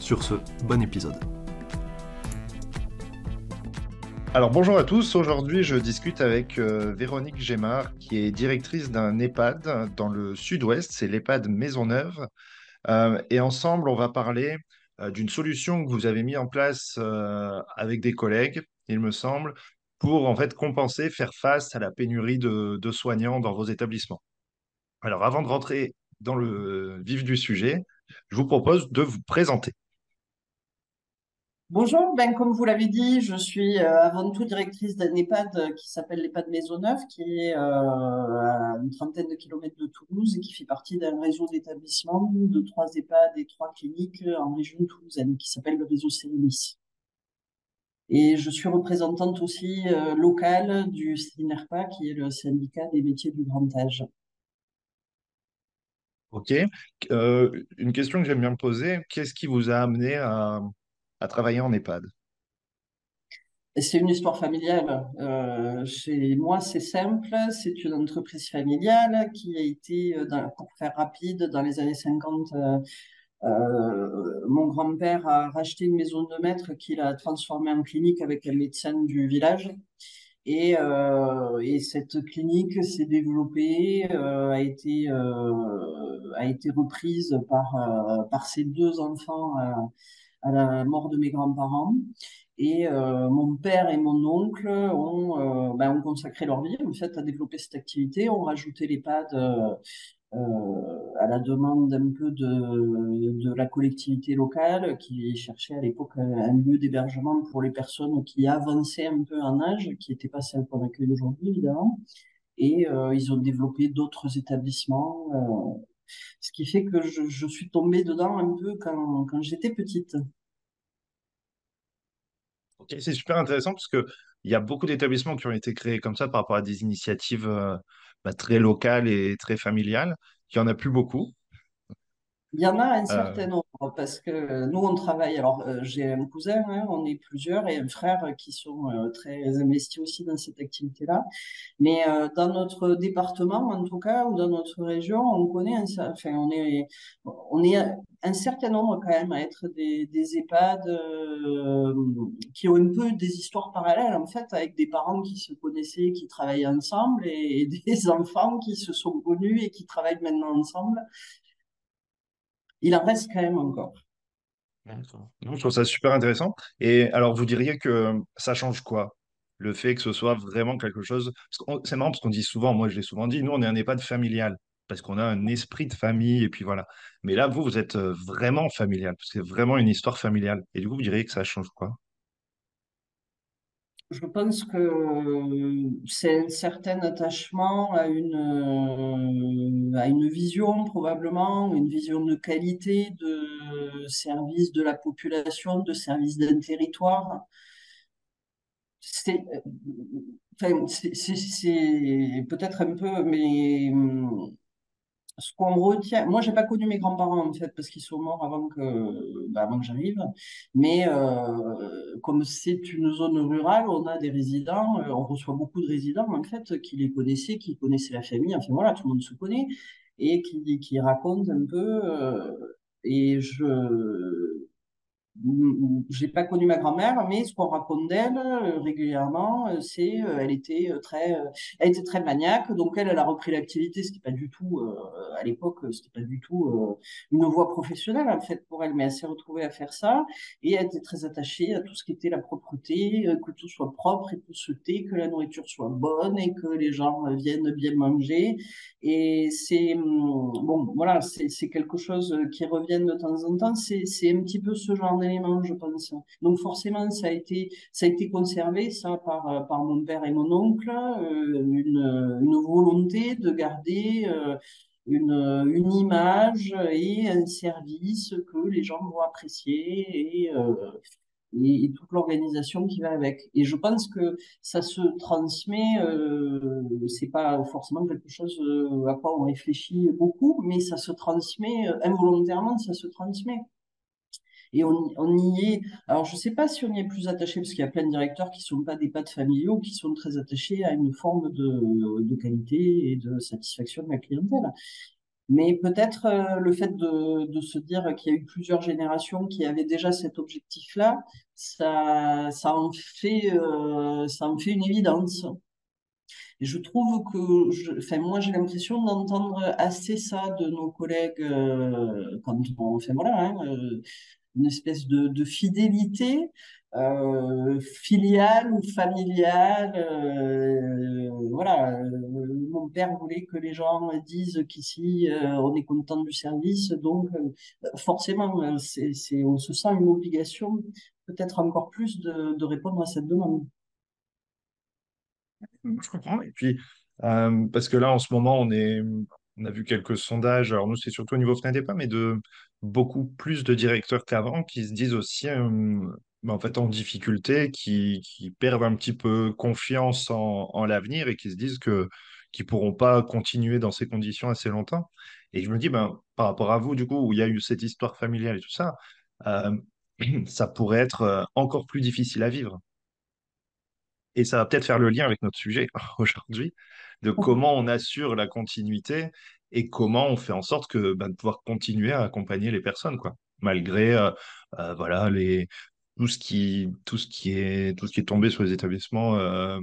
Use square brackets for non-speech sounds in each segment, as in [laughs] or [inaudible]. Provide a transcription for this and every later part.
Sur ce, bon épisode. Alors bonjour à tous, aujourd'hui je discute avec euh, Véronique Gémard qui est directrice d'un EHPAD dans le sud-ouest, c'est l'EHPAD Maisonneuve. Euh, et ensemble on va parler euh, d'une solution que vous avez mis en place avec des collègues, il me semble, pour en fait compenser, faire face à la pénurie de soignants dans vos établissements. Alors avant de rentrer dans le vif du sujet, je vous propose de vous présenter. Bonjour, ben, comme vous l'avez dit, je suis euh, avant tout directrice d'un EHPAD qui s'appelle l'EHPAD Maisonneuve, qui est euh, à une trentaine de kilomètres de Toulouse et qui fait partie d'un réseau d'établissements de trois EHPAD et trois cliniques en région toulousaine, qui s'appelle le réseau Cérémis. Et je suis représentante aussi euh, locale du SINERPA, qui est le syndicat des métiers du grand âge. Ok. une question que j'aime bien me poser, qu'est-ce qui vous a amené à à travailler en EHPAD c'est une histoire familiale. Euh, chez moi, c'est simple. C'est une entreprise familiale qui a été, euh, pour faire rapide, dans les années 50, euh, mon grand-père a racheté une maison de maître qu'il a transformée en clinique avec un médecin du village. Et, et cette clinique s'est développée, a, été, reprise par ses deux enfants à la mort de mes grands-parents. Et euh, mon père et mon oncle ont, euh, ben, ont, consacré leur vie en fait à développer cette activité, ont rajouté l'EHPAD euh, euh, à la demande un peu de, de la collectivité locale qui cherchait à l'époque un, lieu d'hébergement pour les personnes qui avançaient un peu en âge, qui n'étaient pas celles qu'on accueille aujourd'hui évidemment. Et ils ont développé d'autres établissements ce qui fait que je, suis tombée dedans un peu quand, j'étais petite. C'est super intéressant parce qu'il y a beaucoup d'établissements qui ont été créés comme ça par rapport à des initiatives euh, bah, très locales et très familiales. Il n'y en a plus beaucoup. Il y en a un euh. certain nombre parce que nous, on travaille. Alors, euh, j'ai un cousin, hein, on est plusieurs, et un frère qui sont euh, très investis aussi dans cette activité-là. Mais dans notre département, en tout cas, ou dans notre région, on connaît, un, enfin, on est, on est un certain nombre quand même à être des, des EHPAD qui ont un peu des histoires parallèles, en fait, avec des parents qui se connaissaient, qui travaillaient ensemble, et des [laughs] enfants qui se sont connus et qui travaillent maintenant ensemble il en reste quand même encore. je trouve ça super intéressant. Et alors, vous diriez que ça change quoi? Le fait que ce soit vraiment quelque chose? C'est marrant parce qu'on dit souvent, moi je l'ai souvent dit, nous on est un EHPAD familial parce qu'on a un esprit de famille et puis voilà. Mais là, vous, vous êtes euh, vraiment familial parce que c'est vraiment une histoire familiale. Et du coup, vous diriez que ça change quoi? Je pense que c'est un certain attachement à une, euh, à une vision, probablement, une vision de qualité de service de la population, de service d'un territoire. C'est enfin, peut-être un peu, mais ce qu'on retient, moi j'ai pas connu mes grands-parents en fait parce qu'ils sont morts avant que, bah, avant que j'arrive, mais euh, comme c'est une zone rurale, on a des résidents, euh, on reçoit beaucoup de résidents en fait qui les connaissaient, qui connaissaient la famille, enfin voilà, tout le monde se connaît et qui, qui racontent un peu. Euh, et je j'ai pas connu ma grand-mère, mais ce qu'on raconte d'elle euh, régulièrement, euh, c'est euh, elle était très, elle était très maniaque. Donc elle, a repris l'activité, ce qui pas du tout à l'époque, c'était pas du tout une voie professionnelle en fait pour elle, mais elle s'est retrouvée à faire ça et elle était très attachée à tout ce qui était la propreté, que tout soit propre et thé, que la nourriture soit bonne et que les gens viennent bien manger. Et c'est hum, bon, voilà, c'est quelque chose qui revient de temps en temps. C'est un petit peu ce genre Donc forcément, ça a été, conservé, euh, par mon père et mon oncle, euh, une, volonté de garder euh, une, image et un service que les gens vont apprécier et, toute l'organisation qui va avec. Et je pense que ça se transmet, euh, c'est pas forcément quelque chose à quoi on réfléchit beaucoup, mais ça se transmet involontairement, ça se transmet. Et on, on, y est. Alors, je ne sais pas si on y est plus attaché, parce qu'il y a plein de directeurs qui ne sont pas des pattes familiaux, qui sont très attachés à une forme de, de qualité et de satisfaction de la clientèle. Mais peut-être euh, le fait de, de se dire qu'il y a eu plusieurs générations qui avaient déjà cet objectif-là, ça, ça, en fait, euh, ça en fait une évidence. Et je trouve que, enfin, moi, j'ai l'impression d'entendre assez ça de nos collègues euh, quand on, enfin, voilà, hein, euh, une espèce de, fidélité euh, filiale ou familiale. Euh, voilà, euh, mon père voulait que les gens disent qu'ici on est content du service, donc forcément, c'est, on se sent une obligation, peut-être encore plus, de, de répondre à cette demande. Je comprends. Et puis, parce que là, en ce moment, on est, on a vu quelques sondages, alors nous, c'est surtout au niveau FNADEPA, mais de beaucoup plus de directeurs qu'avant qui se disent aussi bah, en fait, en difficulté, qui, perdent un petit peu confiance en, en l'avenir et qui se disent que qui pourront pas continuer dans ces conditions assez longtemps. Et je me dis, ben, par rapport à vous, du coup, où il y a eu cette histoire familiale et tout ça, euh, [clears throat] ça pourrait être euh, encore plus difficile à vivre. Et ça va peut-être faire le lien avec notre sujet [laughs] aujourd'hui, de comment on assure la continuité et comment on fait en sorte que ben, de pouvoir continuer à accompagner les personnes, quoi, malgré euh, euh, voilà les tout ce qui, tout ce qui est, tout ce qui est tombé sur les établissements euh,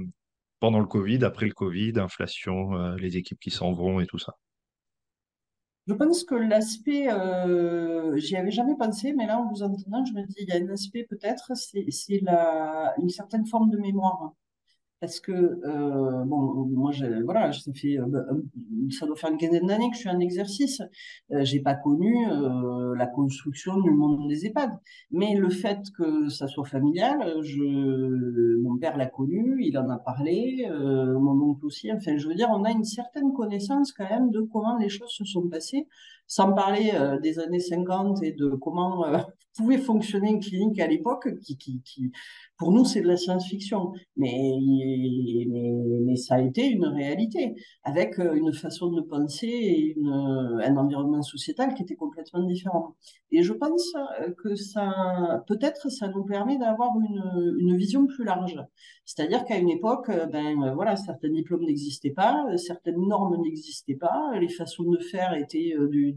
pendant le Covid, après le Covid, inflation, les équipes qui s'en vont et tout ça. Je pense que l'aspect, j'y avais jamais pensé, mais là, en vous entendant, je me dis, il y a un aspect peut-être, c'est, une certaine forme de mémoire parce que euh, bon, moi, voilà, ça fait, euh, bah, ça doit faire une quinzaine d'années que je suis en exercice. Euh, j'ai pas connu euh, la construction du monde des EHPAD, mais le fait que ça soit familial, mon père l'a connu, il en a parlé, euh, mon oncle aussi. Enfin, je veux dire, on a une certaine connaissance quand même de comment les choses se sont passées, sans parler euh, des années 50 et de comment [laughs] pouvait fonctionner une clinique à l'époque, qui, pour nous, c'est de la science-fiction, mais, ça a été une réalité, avec euh, une façon de penser et un environnement sociétal qui était complètement différent. Et je pense euh, que ça, peut-être, ça nous permet d'avoir une, une vision plus large. C'est-à-dire qu'à une époque, euh, ben voilà, certains diplômes n'existaient pas, certaines normes n'existaient pas, les façons de faire étaient du,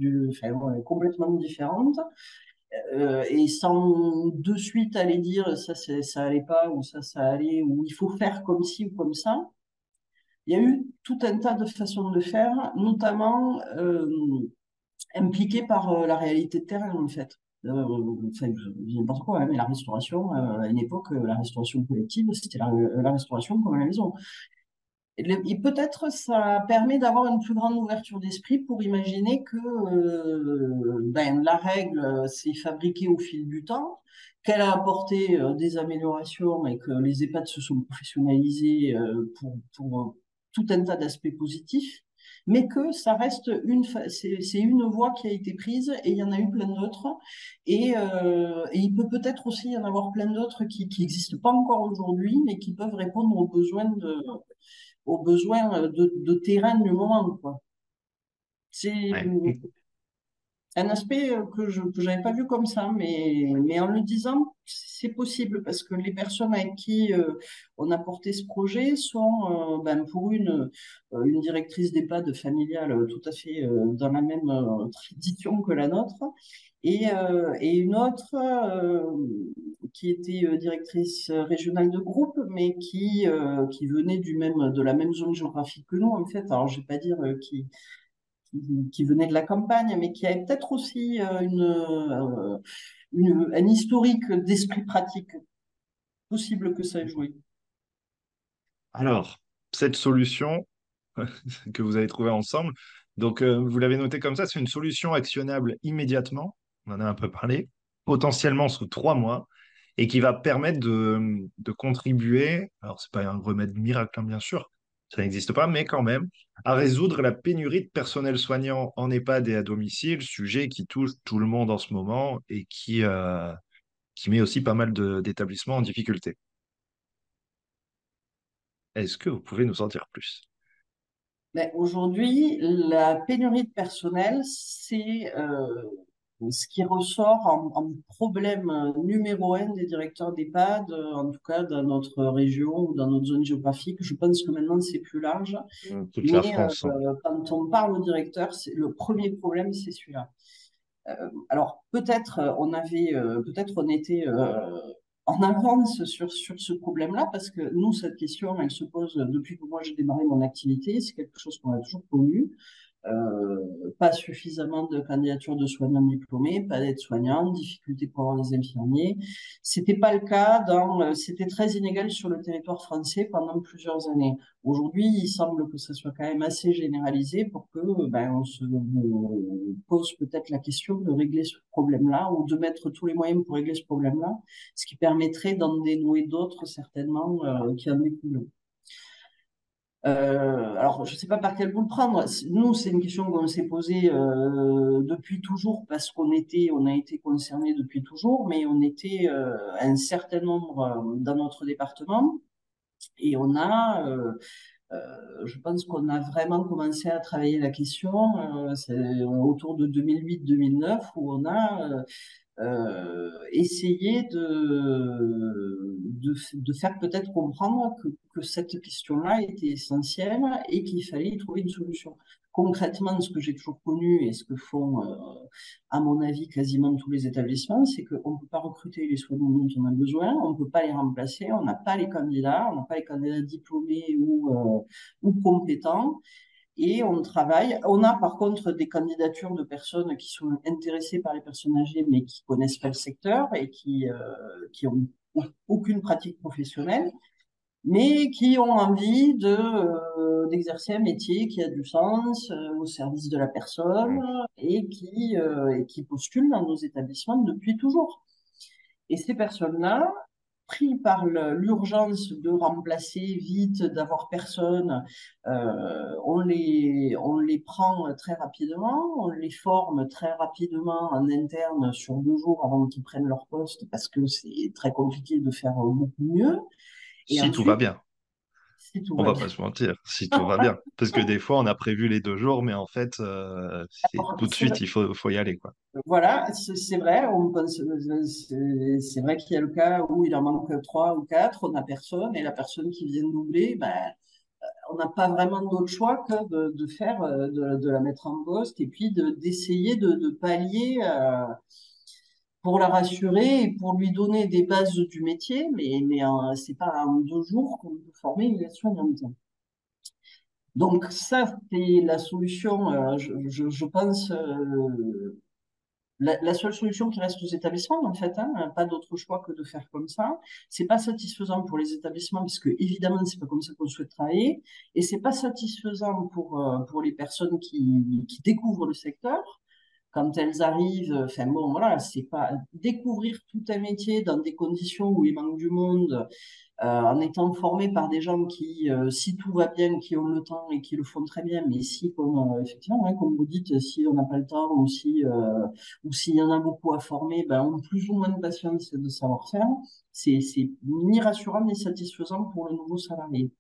complètement différentes. Euh, et sans de suite aller dire ça ça allait pas ou ça ça allait ou il faut faire comme ci ou comme ça il y a eu tout un tas de façons de faire notamment euh, impliquées par euh, la réalité de terrain en fait euh, enfin, n'importe quoi, hein, mais la restauration, à une époque, la restauration collective, c'était la, la, restauration comme à la maison. Et peut-être ça permet d'avoir une plus grande ouverture d'esprit pour imaginer que euh, ben, la règle s'est fabriquée au fil du temps, qu'elle a apporté euh, des améliorations et que les EHPAD se sont professionnalisés euh, pour, tout un tas d'aspects positifs, mais que ça reste une, c'est une voie qui a été prise et il y en a eu plein d'autres. Euh, et, il peut peut-être aussi y en avoir plein d'autres qui n'existent pas encore aujourd'hui, mais qui peuvent répondre aux besoins de aux besoins de, de terrain du moment. Quoi. C'est ouais. un aspect que je n'avais pas vu comme ça, mais, mais en le disant, c'est possible parce que les personnes avec qui euh, on a porté ce projet sont, euh, ben, pour une, euh, une directrice d'EHPAD familiale tout à fait euh, dans la même euh, tradition que la nôtre, et, euh, et une autre qui était euh, directrice euh, régionale de groupe, mais qui, euh, qui venait du même, de la même zone géographique que nous, en fait. Alors, je vais pas dire qui, qui, venait de la campagne, mais qui avait peut-être aussi une, un historique d'esprit pratique. Possible que ça ait joué. Alors, cette solution [laughs] que vous avez trouvée ensemble, donc vous l'avez noté comme ça, c'est une solution actionnable immédiatement. On en a un peu parlé, potentiellement sous trois mois et qui va permettre de, contribuer, alors c'est pas un remède miracle hein, bien sûr, ça n'existe pas, mais quand même, à résoudre la pénurie de personnel soignant en EHPAD et à domicile, sujet qui touche tout le monde en ce moment et qui, euh, qui met aussi pas mal d'établissements en difficulté. Est-ce que vous pouvez nous en dire plus? Ben, Aujourd'hui, la pénurie de personnel, c'est euh, ce qui ressort en, problème numéro un des directeurs d'EHPAD, en tout cas dans notre région ou dans notre zone géographique. Je pense que maintenant c'est plus large. Toute la France. Hein. Euh, quand on parle au directeur, le premier problème c'est celui-là. Euh, alors peut-être on avait, peut-être on était en avance sur, sur ce problème-là, parce que nous, cette question, elle se pose depuis que moi j'ai démarré mon activité, c'est quelque chose qu'on a toujours connu. Euh, pas suffisamment de candidatures de soignants diplômés, pas d'aides-soignants, difficulté pour des infirmiers. C'était pas le cas dans, euh, c'était très inégal sur le territoire français pendant plusieurs années. Aujourd'hui, il semble que ça soit quand même assez généralisé pour que, ben, on se pose peut-être la question de régler ce problème-là ou de mettre tous les moyens pour régler ce problème-là, ce qui permettrait d'en dénouer d'autres certainement euh, qui en découlent. Euh, alors, je ne sais pas par quel bout le prendre. Nous, c'est une question qu'on s'est posée euh, depuis toujours parce qu'on était, on a été concernés depuis toujours, mais on était euh, un certain nombre dans notre département et on a, je pense qu'on a vraiment commencé à travailler la question autour de 2008-2009 où on a euh, essayer de, de, faire peut-être comprendre que, que cette question-là était essentielle et qu'il fallait y trouver une solution. Concrètement, ce que j'ai toujours connu et ce que font, euh, à mon avis, quasiment tous les établissements, c'est qu'on ne peut pas recruter les soignants dont on a besoin, on ne peut pas les remplacer, on n'a pas les candidats, on n'a pas les candidats diplômés ou, euh, ou compétents et on travaille. On a par contre des candidatures de personnes qui sont intéressées par les personnes âgées, mais qui connaissent pas le secteur et qui euh, qui ont aucune pratique professionnelle, mais qui ont envie de euh, d'exercer un métier qui a du sens euh, au service de la personne et qui et qui postulent dans nos établissements depuis toujours. Et ces personnes-là, pris par l'urgence de remplacer vite, d'avoir personne, euh, on, les, on les prend très rapidement, on les forme très rapidement en interne sur deux jours avant qu'ils prennent leur poste parce que c'est très compliqué de faire beaucoup mieux. si tout va bien. On va, va pas se mentir, si [laughs] tout va bien. Parce que des fois, on a prévu les deux jours, mais en fait, euh, tout de suite, il faut, faut y aller. Quoi. Voilà, c'est vrai. C'est vrai qu'il y a le cas où il en manque trois ou quatre, on n'a personne, et la personne qui vient de doubler, ben, euh, on n'a pas vraiment d'autre choix que de, de faire, euh, de, de, la mettre en poste et puis d'essayer de, de, pallier pour la rassurer et pour lui donner des bases du métier, mais, mais c'est pas en deux jours qu'on peut former une soignante. Donc ça, c'est la solution, je, je, pense, la, seule solution qui reste aux établissements, en fait, hein, pas d'autre choix que de faire comme ça. C'est pas satisfaisant pour les établissements, puisque évidemment, c'est pas comme ça qu'on souhaite travailler, et c'est pas satisfaisant pour euh, pour les personnes qui découvrent le secteur. Quand elles arrivent, enfin bon, voilà, c'est pas découvrir tout un métier dans des conditions où il manque du monde, euh, en étant formé par des gens qui, euh, si tout va bien, qui ont le temps et qui le font très bien, mais si, comme euh, effectivement, hein, comme vous dites, si on n'a pas le temps ou si ou s'il y en a beaucoup à former, ben, on a plus ou moins de patience et de savoir-faire. C'est c'est ni rassurant ni satisfaisant pour le nouveau salarié.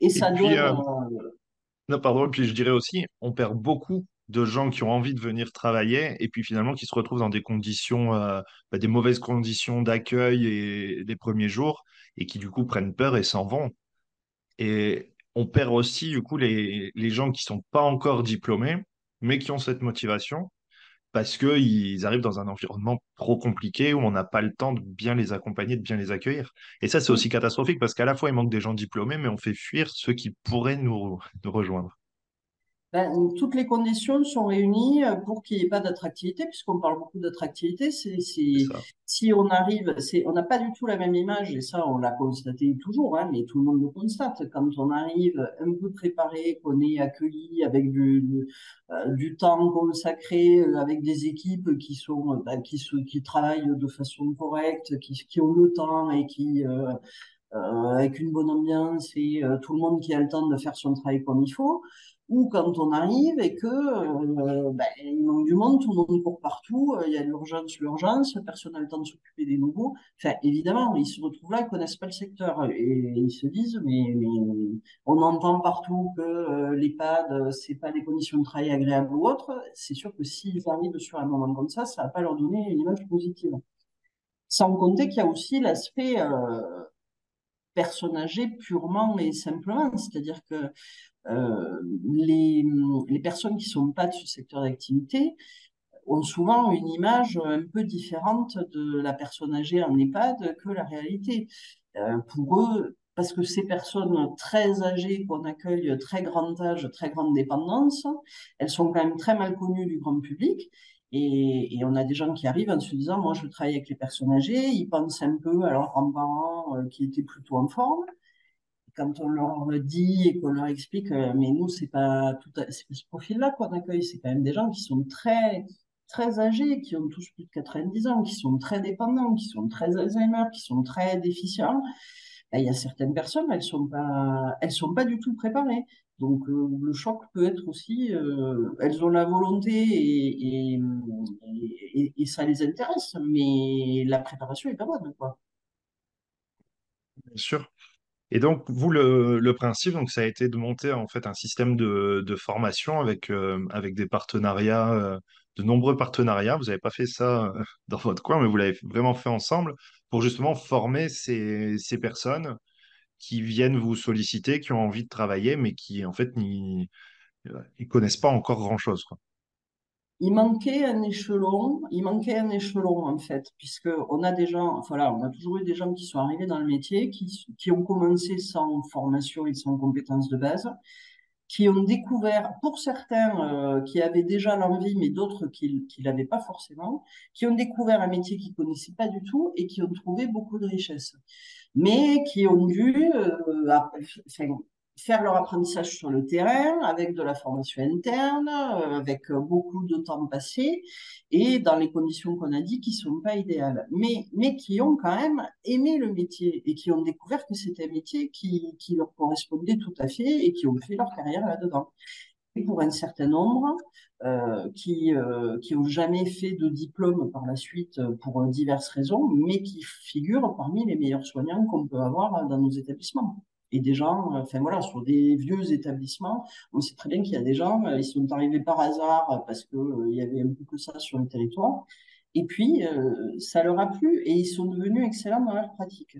Et, ça puis, Non, pardon. puis je dirais aussi, on perd beaucoup de gens qui ont envie de venir travailler et puis finalement qui se retrouvent dans des conditions, bah, des mauvaises conditions d'accueil et les premiers jours et qui du coup prennent peur et s'en vont. Et on perd aussi du coup les, les gens qui sont pas encore diplômés, mais qui ont cette motivation parce qu'ils arrivent dans un environnement trop compliqué où on n'a pas le temps de bien les accompagner, de bien les accueillir. Et ça, c'est aussi catastrophique parce qu'à la fois, il manque des gens diplômés, mais on fait fuir ceux qui pourraient nous, nous rejoindre. Ben, toutes les conditions sont réunies euh, pour qu'il n'y ait pas d'attractivité, puisqu'on parle beaucoup d'attractivité. Si on arrive, on n'a pas du tout la même image, et ça, on l'a constaté toujours, hein, mais tout le monde le constate. Quand on arrive un peu préparé, qu'on est accueilli avec du, du, euh, temps consacré, euh, avec des équipes qui sont, ben, qui, qui travaillent de façon correcte, qui, qui ont le temps et qui avec une bonne ambiance et tout le monde qui a le temps de faire son travail comme il faut ou quand on arrive et que euh, ben, il manque du monde, tout le monde court partout, euh, il y a l'urgence, l'urgence, personne n'a le temps de s'occuper des nouveaux. Enfin, évidemment, ils se retrouvent là, ils connaissent pas le secteur et ils se disent, mais, mais on entend partout que euh, l'EHPAD, c'est pas des conditions de travail agréables ou autres. C'est sûr que s'ils arrivent sur un moment comme ça, ça va pas leur donner une image positive. Sans compter qu'il y a aussi l'aspect euh, personnagé purement et simplement, c'est-à-dire que euh, les, les, personnes qui sont pas de ce secteur d'activité ont souvent une image un peu différente de la personne âgée en EHPAD que la réalité. Euh, pour eux, parce que ces personnes très âgées qu'on accueille, très grand âge, très grande dépendance, elles sont quand même très mal connues du grand public. Et, on a des gens qui arrivent en se disant, moi je travaille avec les personnes âgées, ils pensent un peu à leurs grands-parents euh, qui étaient plutôt en forme quand on leur dit et qu'on leur explique, euh, mais nous, c'est pas tout ce profil-là qu'on accueille, c'est quand même des gens qui sont très, très âgés, qui ont tous plus de 90 ans, qui sont très dépendants, qui sont très Alzheimer, qui sont très déficients. Ben, il y a certaines personnes, elles sont pas, sont pas du tout préparées. Donc euh, le choc peut être aussi, euh, elles ont la volonté et, ça les intéresse, mais la préparation est pas bonne, quoi. Bien sûr. Et donc, vous, le, principe, donc, ça a été de monter en fait un système de, formation avec, euh, avec des partenariats, de nombreux partenariats. Vous n'avez pas fait ça [laughs] dans votre coin, mais vous l'avez vraiment fait ensemble pour justement former ces personnes qui viennent vous solliciter, qui ont envie de travailler, mais qui en fait n'y ils connaissent pas encore grand-chose. Il manquait un échelon, il manquait un échelon en fait, puisque on a des voilà, on a toujours eu des gens qui sont arrivés dans le métier, qui, qui ont commencé sans formation et sans compétences de base, qui ont découvert, pour certains euh, qui avaient déjà l'envie, mais d'autres qui ne l'avaient pas forcément, qui ont découvert un métier qu'ils connaissaient pas du tout et qui ont trouvé beaucoup de richesse, mais qui ont dû, euh, enfin, faire leur apprentissage sur le terrain avec de la formation interne, euh, avec beaucoup de temps passé et dans les conditions qu'on a dit qui sont pas idéales, mais, mais qui ont quand même aimé le métier et qui ont découvert que c'était un métier qui, qui leur correspondait tout à fait et qui ont fait leur carrière là-dedans. Et pour un certain nombre qui euh, qui ont jamais fait de diplôme par la suite pour diverses raisons, mais qui figurent parmi les meilleurs soignants qu'on peut avoir dans nos établissements et des gens, euh, enfin voilà, sur des vieux établissements, on sait très bien qu'il y a des gens, euh, ils sont arrivés par hasard euh, parce que il y avait un peu que ça sur le territoire, et puis ça leur a plu et ils sont devenus excellents dans leur pratique.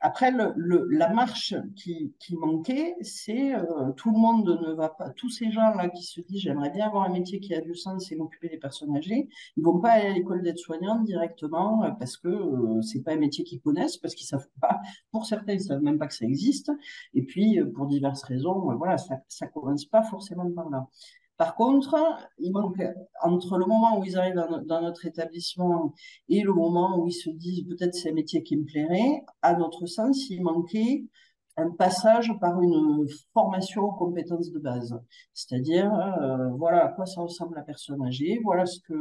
Après, le, la marche qui, qui manquait, c'est euh, tout le monde ne va pas, tous ces gens-là qui se disent j'aimerais bien avoir un métier qui a du sens et m'occuper des personnes âgées, ils vont pas aller à l'école d'aide-soignante directement euh, parce que euh, c'est pas un métier qu'ils connaissent, parce qu'ils savent pas, pour certains, ils savent même pas que ça existe, et puis pour diverses raisons, voilà, ça, ça commence pas forcément par là. Par contre, il manque entre le moment où ils arrivent dans, notre établissement et le moment où ils se disent peut-être c'est un métier qui me plairait, à notre sens, il manquait un passage par une formation aux compétences de base. C'est-à-dire, euh, voilà à quoi ça ressemble la personne âgée, voilà ce que,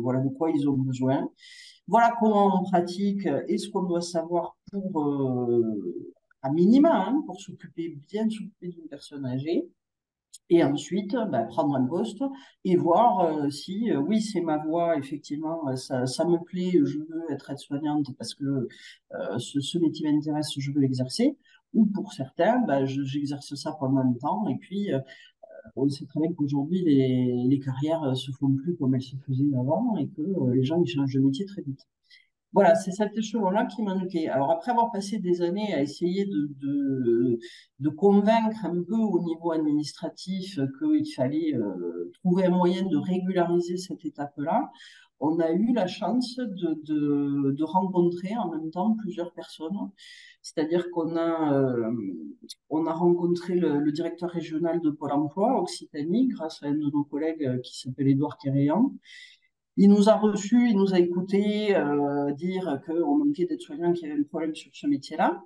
voilà de quoi ils ont besoin, voilà comment on pratique et ce qu'on doit savoir pour, euh, à minima, hein, pour s'occuper, bien s'occuper d'une personne âgée et ensuite bah, prendre un poste et voir euh, si euh, oui c'est ma voie effectivement euh, ça, ça me plaît je veux être aide-soignante parce que ce, ce, métier m'intéresse je veux l'exercer. Ou pour certains bah, j'exerce ça pendant un temps et puis on sait très bien qu'aujourd'hui les, les carrières se font plus comme elles se faisaient avant et que les gens ils changent de métier très vite voilà, c'est cet échelon-là qui manquait. Alors après avoir passé des années à essayer de, de, convaincre un peu au niveau administratif qu'il fallait euh, trouver un moyen de régulariser cette étape-là, on a eu la chance de, de, de, rencontrer en même temps plusieurs personnes. C'est-à-dire qu'on a, euh, a rencontré le, directeur régional de Pôle emploi Occitanie grâce à un de nos collègues qui s'appelle Édouard Kéréan il nous a reçus, il nous a écoutés euh, dire qu'on manquait d'être soignants, qu'il y avait un problème sur ce métier-là.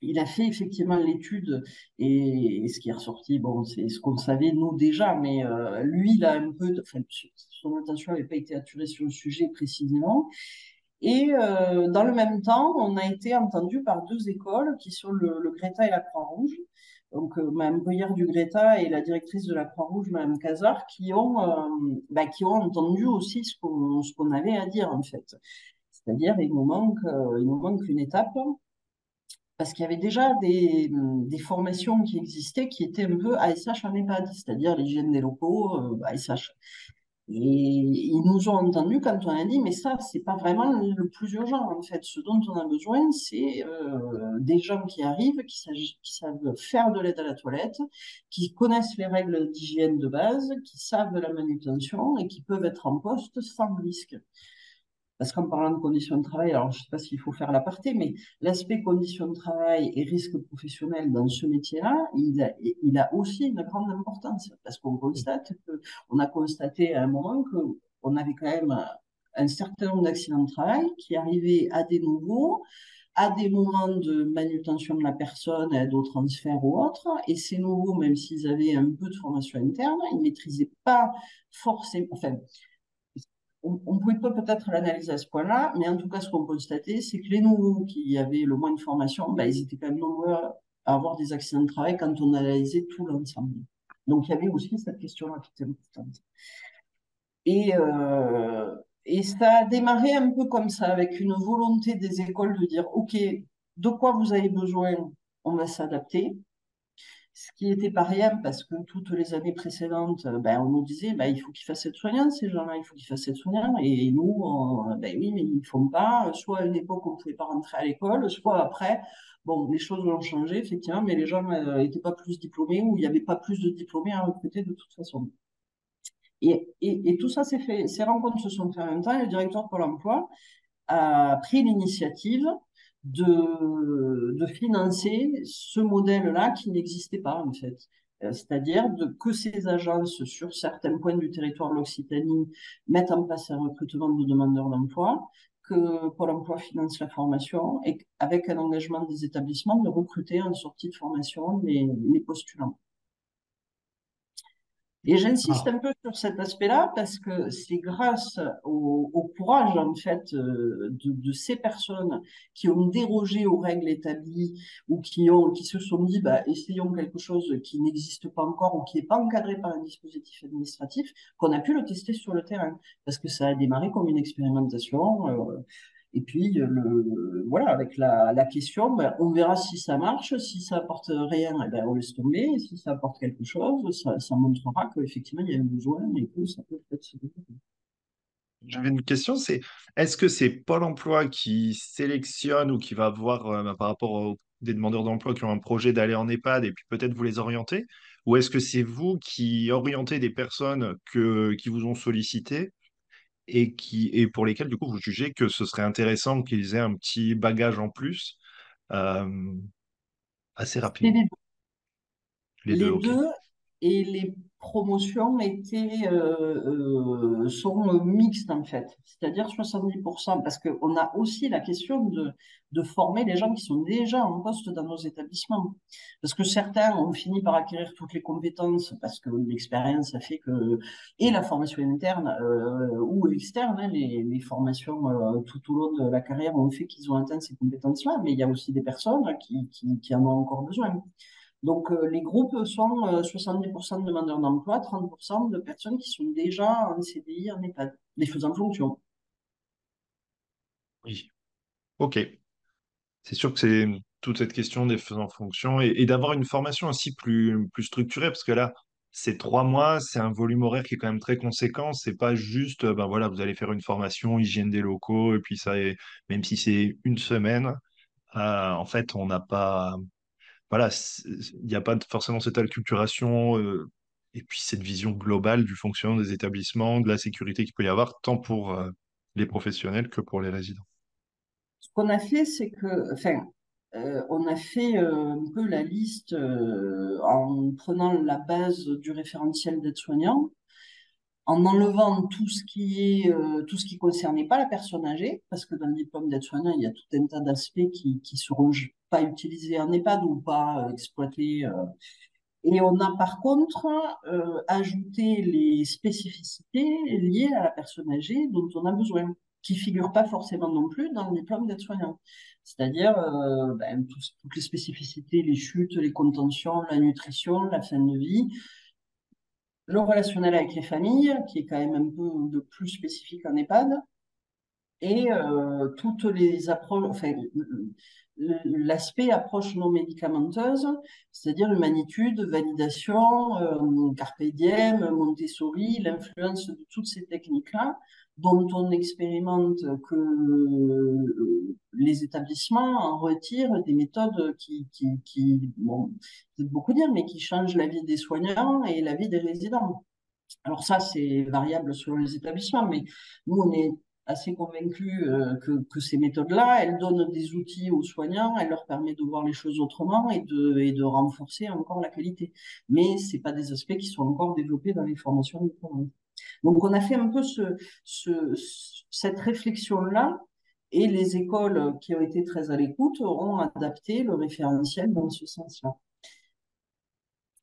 Il a fait effectivement l'étude et, ce qui est ressorti, bon, c'est ce qu'on savait nous déjà, mais euh, lui, il a un peu, enfin, son attention n'avait pas été attirée sur le sujet précisément. Et euh, dans le même temps, on a été entendu par deux écoles qui sont le, le Greta et la Croix-Rouge. Donc, euh, Mme Bruyère du Greta et la directrice de la Croix-Rouge, Mme Cazard, qui ont, euh, bah, qui ont entendu aussi ce qu'on qu'on avait à dire, en fait. C'est-à-dire, il nous manque, euh, il nous manque une étape parce qu'il y avait déjà des, des, formations qui existaient qui étaient un peu ASH en EHPAD, c'est-à-dire l'hygiène des locaux, ASH. Et ils nous ont entendus quand on a dit, mais ça, c'est pas vraiment le plus urgent, en fait. Ce dont on a besoin, c'est euh, des gens qui arrivent, qui, qui savent faire de l'aide à la toilette, qui connaissent les règles d'hygiène de base, qui savent la manutention et qui peuvent être en poste sans risque. Parce qu'en parlant de conditions de travail, alors je ne sais pas s'il faut faire l'aparté, mais l'aspect conditions de travail et risque professionnel dans ce métier-là, il a, aussi une grande importance. Parce qu'on constate on a constaté à un moment qu'on avait quand même un certain nombre d'accidents de travail qui arrivaient à des nouveaux, à des moments de manutention de la personne, aide au transfert ou autre, et ces nouveaux, même s'ils avaient un peu de formation interne, ils ne maîtrisaient pas forcément, on ne pouvait pas peut-être l'analyser à ce point-là, mais en tout cas, ce qu'on constatait, c'est que les nouveaux qui avaient le moins de formation, ben, ils étaient quand même nombreux à avoir des accidents de travail quand on analysait tout l'ensemble. Donc, il y avait aussi cette question-là qui était importante. Et, euh, et ça a démarré un peu comme ça, avec une volonté des écoles de dire, OK, de quoi vous avez besoin, on va s'adapter ce qui n'était pas rien parce que toutes les années précédentes, euh, ben, on nous disait ben, il faut qu'ils fassent être soignants, ces gens-là, il faut qu'ils fassent être soignants. Et nous, ben oui, mais ils ne font pas. Soit à une époque, on ne pouvait pas rentrer à l'école, soit après. Bon, les choses ont changé, effectivement, mais les gens n'étaient euh, pas plus diplômés ou il n'y avait pas plus de diplômés à recruter de toute façon. Et, et, et tout ça s'est fait, ces rencontres se sont faites en même temps et le directeur de Pôle emploi a pris l'initiative de, de financer ce modèle-là qui n'existait pas en fait. Euh, c'est-à-dire que ces agences, sur certains points du territoire de l'Occitanie, mettent en place un recrutement de demandeurs d'emploi, que Pôle emploi finance la formation et avec un engagement des établissements de recruter en sortie de formation les, les postulants. Et j'insiste ah. un peu sur cet aspect-là parce que c'est grâce au, courage, en fait, euh, de, ces personnes qui ont dérogé aux règles établies ou qui, ont, qui se sont dit, bah, essayons quelque chose qui n'existe pas encore ou qui n'est pas encadré par un dispositif administratif, qu'on a pu le tester sur le terrain. Parce que ça a démarré comme une expérimentation. Euh, et puis, euh, le, voilà, avec la, la question, ben, on verra si ça marche. Si ça apporte rien, eh ben, on laisse tomber. Si ça apporte quelque chose, ça, montrera qu'effectivement, il y a un besoin et que ça peut peut-être se développer. J'avais une question, c'est est-ce que c'est Pôle emploi qui sélectionne ou qui va voir euh, bah, par rapport aux des demandeurs d'emploi qui ont un projet d'aller en EHPAD et puis peut-être vous les orienter? Ou est-ce que c'est vous qui orientez des personnes que, qui vous ont sollicité et, qui, et pour lesquels, du coup, vous jugez que ce serait intéressant qu'ils aient un petit bagage en plus euh, assez rapidement Les deux. Les deux, et les promotions étaient, euh, euh, sont mixtes en fait, c'est-à-dire 70%, parce qu'on a aussi la question de, de former les gens qui sont déjà en poste dans nos établissements. Parce que certains ont fini par acquérir toutes les compétences, parce que l'expérience a fait que, et la formation interne euh, ou externe, hein, les, les, formations euh, tout au long de la carrière ont fait qu'ils ont atteint ces compétences-là, mais il y a aussi des personnes qui, qui, qui en ont encore besoin. Donc, euh, les groupes sont 70% euh, de demandeurs d'emploi, 30% de personnes qui sont déjà en CDI, en EHPAD, les faisant fonction. Oui, ok. C'est sûr que c'est toute cette question des faisant fonction et, d'avoir une formation aussi plus, plus structurée, parce que là, c'est trois mois, c'est un volume horaire qui est quand même très conséquent. C'est pas juste, ben voilà, vous allez faire une formation hygiène des locaux et puis ça, même si c'est une semaine, euh, en fait, on n'a pas, voilà, il n'y a pas forcément cette acculturation euh, et puis cette vision globale du fonctionnement des établissements, de la sécurité qu'il peut y avoir, tant pour euh, les professionnels que pour les résidents. Ce qu'on a fait, c'est que, enfin, euh, on a fait un peu la liste en prenant la base du référentiel d'aide-soignant en enlevant tout ce qui est euh, tout ce qui concernait pas la personne âgée, parce que dans le diplôme d'aide-soignant, il y a tout un tas d'aspects qui qui seront pas utilisés en EHPAD ou pas euh, exploités. Euh. Et on a par contre ajouté les spécificités liées à la personne âgée dont on a besoin. qui figurent pas forcément non plus dans le diplôme d'aide-soignant. C'est-à-dire ben, toutes les spécificités, les chutes, les contentions, la nutrition, la fin de vie, le relationnel avec les familles, qui est quand même un peu de plus spécifique en EHPAD, et euh, toutes les approches, l'aspect approche non médicamenteuse, c'est-à-dire humanitude, validation, euh, carpe diem, Montessori, l'influence de toutes ces techniques-là, dont on expérimente que euh, les établissements en retirent des méthodes qui, qui, qui bon, c'est beaucoup dire, mais qui changent la vie des soignants et la vie des résidents. Alors ça, c'est variable selon les établissements, mais nous, on est assez convaincus euh, que, ces méthodes-là, elles donnent des outils aux soignants, elles leur permettent de voir les choses autrement et de, renforcer encore la qualité. Mais c'est pas des aspects qui sont encore développés dans les formations de Donc on a fait un peu ce, ce, cette réflexion-là et les écoles qui ont été très à l'écoute ont adapté le référentiel dans ce sens-là.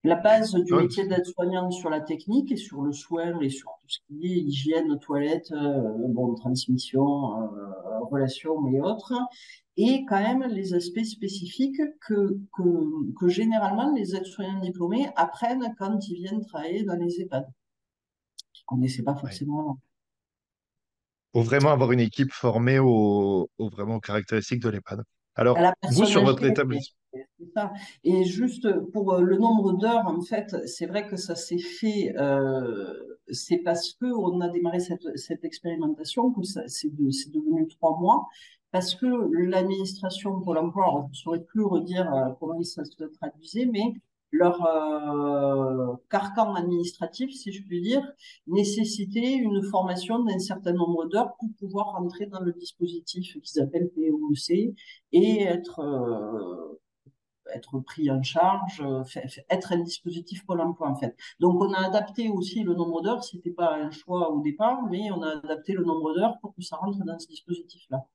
La base du métier d'aide-soignante sur la technique et sur le soin et sur tout ce qui est hygiène, toilette, euh, bon, transmission, euh, relations et autres, et quand même les aspects spécifiques que, que, que généralement les aides-soignants diplômés apprennent quand ils viennent travailler dans les EHPAD, qu'ils ne connaissaient pas forcément vraiment avoir une équipe formée aux, aux vraiment caractéristiques de l'EHPAD. Alors, vous, sur votre établissement. Et juste pour euh, le nombre d'heures, en fait, c'est vrai que ça s'est fait, euh, c'est parce que on a démarré cette, expérimentation que c'est de, devenu trois mois, parce que l'administration pour l'emploi, je ne saurais plus redire euh, comment ça se traduisait, mais leur carcan administratif, si je puis dire, nécessitait une formation d'un certain nombre d'heures pour pouvoir rentrer dans le dispositif qu'ils appellent POEC et être être pris en charge, euh, être un dispositif pour l'emploi en fait. Donc on a adapté aussi le nombre d'heures, c'était pas un choix au départ, mais on a adapté le nombre d'heures pour que ça rentre dans ce dispositif-là.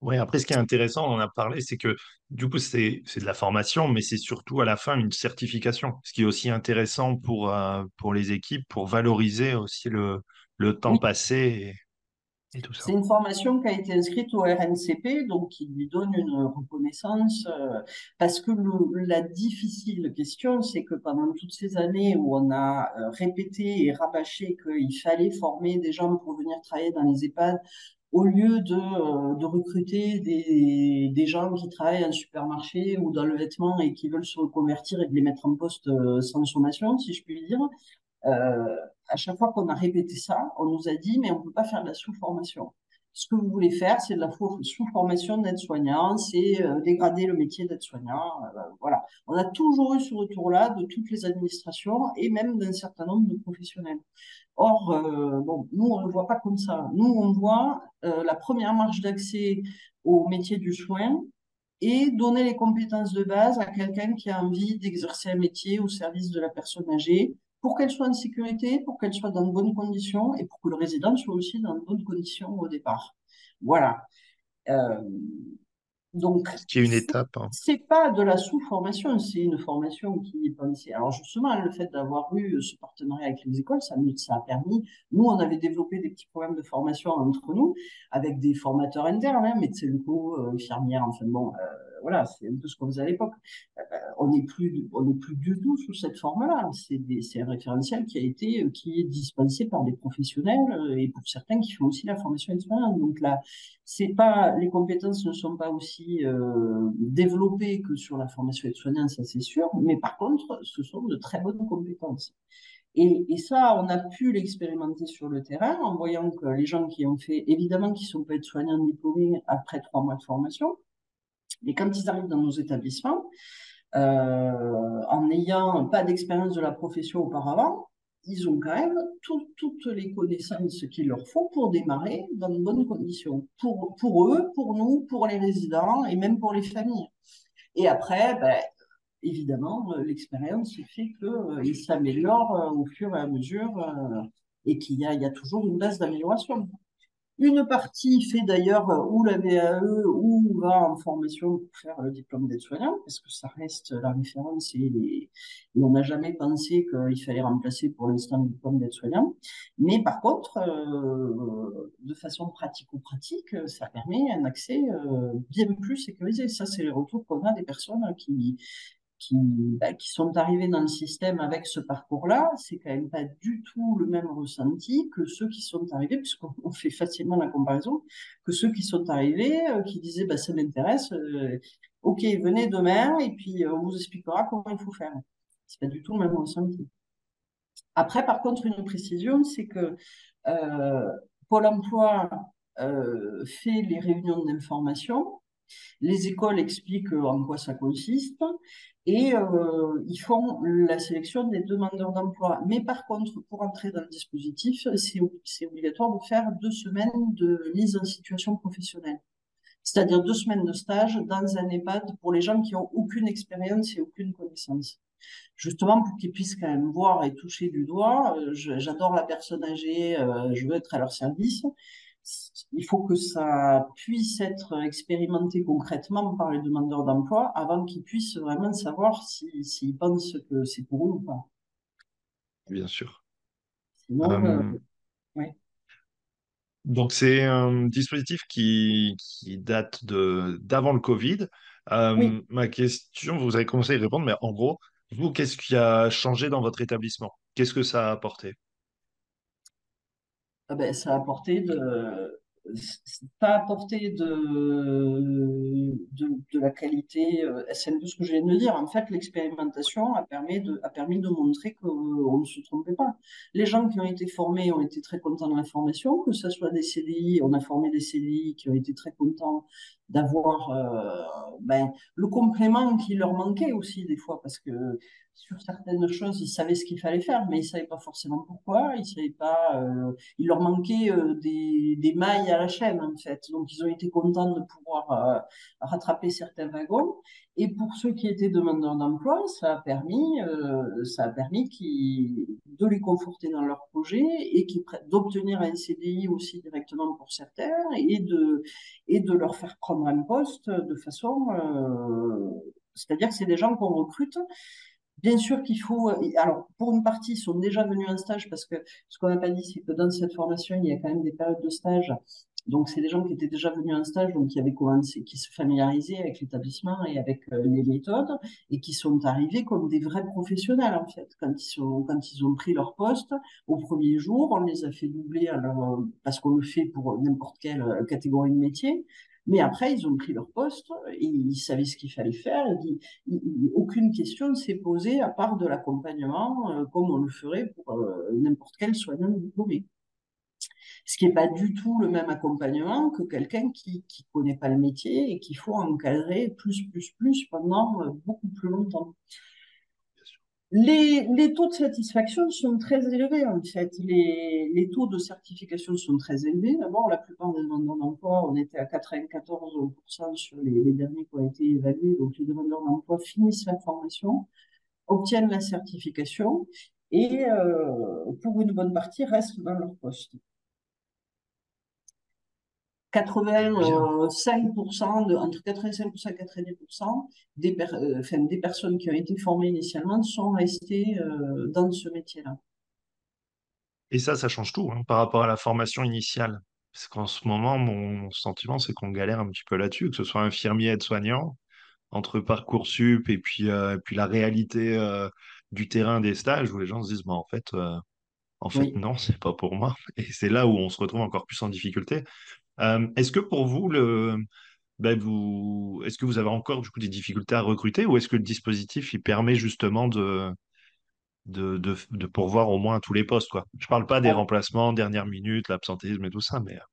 Oui, après, ce qui est intéressant, on en a parlé, c'est que du coup, c'est de la formation, mais c'est surtout à la fin une certification, ce qui est aussi intéressant pour, euh, pour les équipes, pour valoriser aussi le, le temps passé et, C'est une formation qui a été inscrite au RNCP, donc qui lui donne une reconnaissance, euh, parce que la difficile question, c'est que pendant toutes ces années où on a euh, répété et rabâché qu'il fallait former des gens pour venir travailler dans les EHPAD, au lieu de, euh, recruter des, gens qui travaillent en supermarché ou dans le vêtement et qui veulent se reconvertir et de les mettre en poste sans sommation, si je puis dire, à chaque fois qu'on a répété ça, on nous a dit, mais on ne peut pas faire de la sous-formation. Ce que vous voulez faire, c'est de la sous-formation d'aide-soignant, c'est euh, dégrader le métier d'aide-soignant. voilà. On a toujours eu ce retour-là de toutes les administrations et même d'un certain nombre de professionnels. Or, euh, nous, on ne le voit pas comme ça. Nous, on voit euh, la première marche d'accès au métier du soin et donner les compétences de base à quelqu'un qui a envie d'exercer un métier au service de la personne âgée pour qu'elle soit en sécurité, pour qu'elle soit dans de bonnes conditions et pour que le résident soit aussi dans de bonnes conditions au départ. Voilà. Euh, donc, qui est une étape. Hein. C'est pas de la sous-formation, c'est une formation qui est pensée. Alors justement, le fait d'avoir eu ce partenariat avec les écoles, ça, ça a permis. Nous, on avait développé des petits programmes de formation entre nous, avec des formateurs internes, hein, médecins locaux, euh, infirmières, enfin bon, euh, voilà, c'est un peu ce qu'on faisait à l'époque. Euh, on n'est plus, on n'est plus du tout sous cette forme-là. C'est un référentiel qui a été, euh, qui est dispensé par des professionnels euh, et pour certains qui font aussi la formation expérience. Donc là, c'est pas, les compétences ne sont pas aussi développées que sur la formation aide-soignante, ça c'est sûr. Mais par contre, ce sont de très bonnes compétences. Et, ça, on a pu l'expérimenter sur le terrain en voyant que les gens qui ont fait, évidemment, qui sont pas aides-soignants diplômés après trois mois de formation, et quand ils arrivent dans nos établissements, euh, en n'ayant pas d'expérience de la profession auparavant, ils ont quand même toutes les connaissances qu'il leur faut pour démarrer dans de bonnes conditions. Pour, eux, pour nous, pour les résidents et même pour les familles. Et après, ben, évidemment, l'expérience fait qu'ils euh, s'améliorent euh, au fur et à mesure et qu'il y, y a, toujours une base d'amélioration. Une partie fait d'ailleurs ou la VAE ou va en formation pour faire le diplôme d'aide-soignant, parce que ça reste la référence et, on n'a jamais pensé qu'il fallait remplacer pour l'instant le diplôme d'aide-soignant. Mais par contre, euh, de façon pratico-pratique, ça permet un accès euh, bien plus sécurisé. Ça, c'est les retours qu'on a des personnes qui, bah, qui, sont arrivés dans le système avec ce parcours-là, c'est quand même pas du tout le même ressenti que ceux qui sont arrivés, puisqu'on [laughs] fait facilement la comparaison, que ceux qui sont arrivés, euh, qui disaient bah, ça m'intéresse, euh, ok, venez demain et puis euh, on vous expliquera comment il faut faire. C'est pas du tout le même ressenti. Après, par contre, une précision, c'est que Pôle emploi fait les réunions d'information, les écoles expliquent en quoi ça consiste et euh, ils font la sélection des demandeurs d'emploi. Mais par contre, pour entrer dans le dispositif, c'est obligatoire de faire deux semaines de mise en situation professionnelle. C'est-à-dire deux semaines de stage dans un EHPAD pour les gens qui ont aucune expérience et aucune connaissance. Justement, pour qu'ils puissent quand même voir et toucher du doigt, euh, j'adore la personne âgée, euh, je veux être à leur service il faut que ça puisse être expérimenté concrètement par les demandeurs d'emploi avant qu'ils puissent vraiment savoir s'ils pensent que c'est pour eux ou pas. Bien sûr. Euh, euh, donc c'est un dispositif qui, date d'avant le Covid. Euh, ma question, vous avez commencé à y répondre, mais en gros, vous, qu'est-ce qui a changé dans votre établissement? Qu'est-ce que ça a apporté? Ah ben, ça a apporté de, a apporté de, de, la qualité euh, SN2, ce que je viens de dire. En fait, l'expérimentation a permis de, a permis de montrer qu'on ne se trompait pas. Les gens qui ont été formés ont été très contents de la formation, que ce soit des CDI, on a formé des CDI qui ont été très contents d'avoir euh, ben, le complément qui leur manquait aussi des fois, parce que sur certaines choses, ils savaient ce qu'il fallait faire, mais ils savaient pas forcément pourquoi. Ils savaient pas. Euh, il leur manquait euh, des, des, mailles à la chaîne en fait. Donc ils ont été contents de pouvoir rattraper certains wagons. Et pour ceux qui étaient demandeurs d'emploi, ça a permis, ça a permis de les conforter dans leur projet et d'obtenir un CDI aussi directement pour certains et de et de leur faire prendre un poste de façon. c'est-à-dire que c'est des gens qu'on recrute Bien sûr qu'il faut. Euh, alors, pour une partie, ils sont déjà venus en stage parce que ce qu'on n'a pas dit, c'est que dans cette formation, il y a quand même des périodes de stage. Donc, c'est des gens qui étaient déjà venus en stage, donc qui avaient commencé, qui se familiarisaient avec l'établissement et avec euh, les méthodes, et qui sont arrivés comme des vrais professionnels en fait. Quand ils sont, quand ils ont pris leur poste au premier jour, on les a fait doubler alors, parce qu'on le fait pour n'importe quelle euh, catégorie de métier. Mais après, ils ont pris leur poste, et ils savaient ce qu'il fallait faire, aucune question ne s'est posée à part de l'accompagnement, euh, comme on le ferait pour euh, n'importe quel soignant diplômé. Ce qui n'est pas du tout le même accompagnement que quelqu'un qui ne connaît pas le métier et qu'il faut encadrer plus, plus, plus pendant euh, beaucoup plus longtemps. Les, taux de satisfaction sont très élevés, en fait. Les, taux de certification sont très élevés. D'abord, la plupart des demandeurs d'emploi, on était à 94% sur les, derniers qui ont été évalués. Donc, les demandeurs d'emploi finissent la formation, obtiennent la certification et, euh, pour une bonne partie, restent dans leur poste. 85%, de, entre 85% et 90% des, euh, des personnes qui ont été formées initialement sont restées euh, dans ce métier-là. Et ça, ça change tout hein, par rapport à la formation initiale. Parce qu'en ce moment, mon sentiment, c'est qu'on galère un petit peu là-dessus, que ce soit infirmier, aide-soignant, entre Parcoursup et puis, euh, et puis la réalité du terrain des stages, où les gens se disent, bah, en fait, en fait non, c'est pas pour moi. Et c'est là où on se retrouve encore plus en difficulté. Euh, est-ce que pour vous, le, ben vous, est-ce que vous avez encore du coup des difficultés à recruter ou est-ce que le dispositif il permet justement de, de, de, pourvoir au moins tous les postes quoi? Je parle pas des ah. remplacements, dernière minute, l'absentéisme et tout ça, mais. Euh.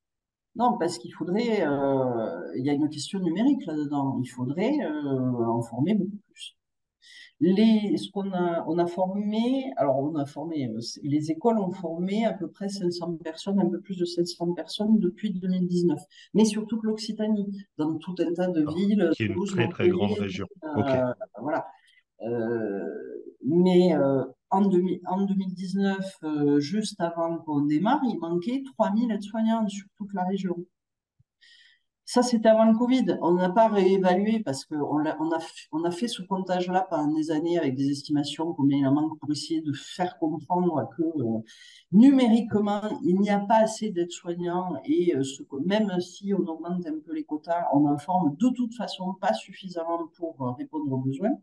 Non, parce qu'il faudrait, euh, il y a une question numérique là-dedans. Il faudrait en former beaucoup plus. Les, ce qu'on a, on a formé, alors on a formé, euh, les écoles ont formé à peu près 500 personnes, un peu plus de 700 personnes depuis 2019, mais surtout que l'Occitanie, dans tout un tas de villes. Qui est une très très grande région. Euh, voilà. Euh, mais en, 2019, juste avant qu'on démarre, il manquait 3000 aides-soignants sur toute la région. Ça, c'était avant le Covid. On n'a pas réévalué parce qu'on a, on a, fait ce comptage-là pendant des années avec des estimations combien il en manque pour essayer de faire comprendre que euh, numériquement, il n'y a pas assez d'aides-soignants et euh, même si on augmente un peu les quotas, on en forme de toute façon pas suffisamment pour euh, répondre aux besoins.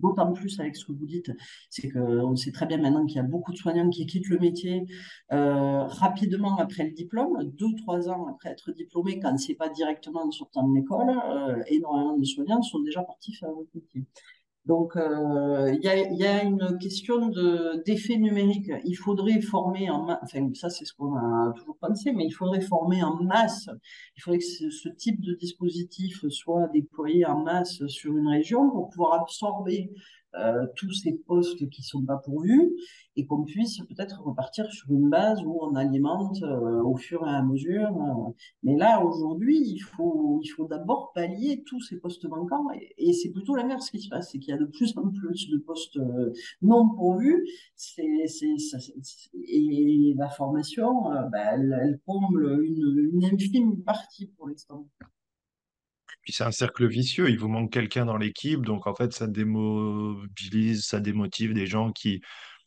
D'autant plus avec ce que vous dites, c'est qu'on sait très bien maintenant qu'il y a beaucoup de soignants qui quittent le métier euh, rapidement après le diplôme, deux, trois ans après être diplômé, quand c'est pas directement en sortant de l'école, euh, énormément de soignants sont déjà partis faire votre métier. Donc, euh, il y, a, une question d'effet numérique. Il faudrait former en masse, enfin, ça c'est ce qu'on a toujours pensé, mais il faudrait former en masse. Il faudrait que ce, type de dispositif soit déployé en masse sur une région pour pouvoir absorber euh, tous ces postes qui sont pas pourvus et qu'on puisse peut-être repartir sur une base où on alimente euh, au fur et à mesure. Euh. Mais là, aujourd'hui, il faut, d'abord pallier tous ces postes manquants et, c'est plutôt l'inverse qui se passe, c'est qu'il y a de plus en plus de postes non pourvus et la formation, bah, elle, comble une infime partie pour l'instant. Puis c'est un cercle vicieux, il vous manque quelqu'un dans l'équipe, donc en fait ça démobilise, ça démotive des gens qui,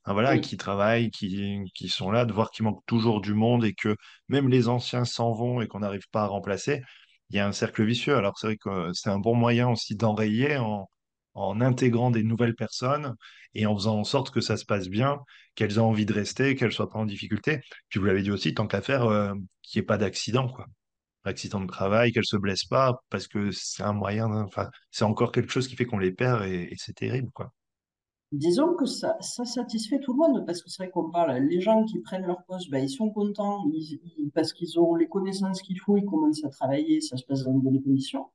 voilà, qui travaillent, qui, qui sont là, de voir qu'il manque toujours du monde et que même les anciens s'en vont et qu'on n'arrive pas à remplacer, il y a un cercle vicieux. Alors c'est vrai que c'est un bon moyen aussi d'enrayer en, en intégrant des nouvelles personnes et en faisant en sorte que ça se passe bien, qu'elles aient envie de rester, qu'elles ne soient pas en difficulté. Puis vous l'avez dit aussi, tant qu'à faire, euh, qu'il n'y ait pas d'accident, quoi accident de travail, qu'elles se blessent pas, parce que c'est un moyen, enfin, c'est encore quelque chose qui fait qu'on les perd et, c'est terrible, quoi. Disons que ça, satisfait tout le monde, parce que c'est vrai qu'on parle, les gens qui prennent leur poste, ben, ils sont contents parce qu'ils ont les connaissances qu'il faut, ils commencent à travailler, ça se passe dans de bonnes conditions.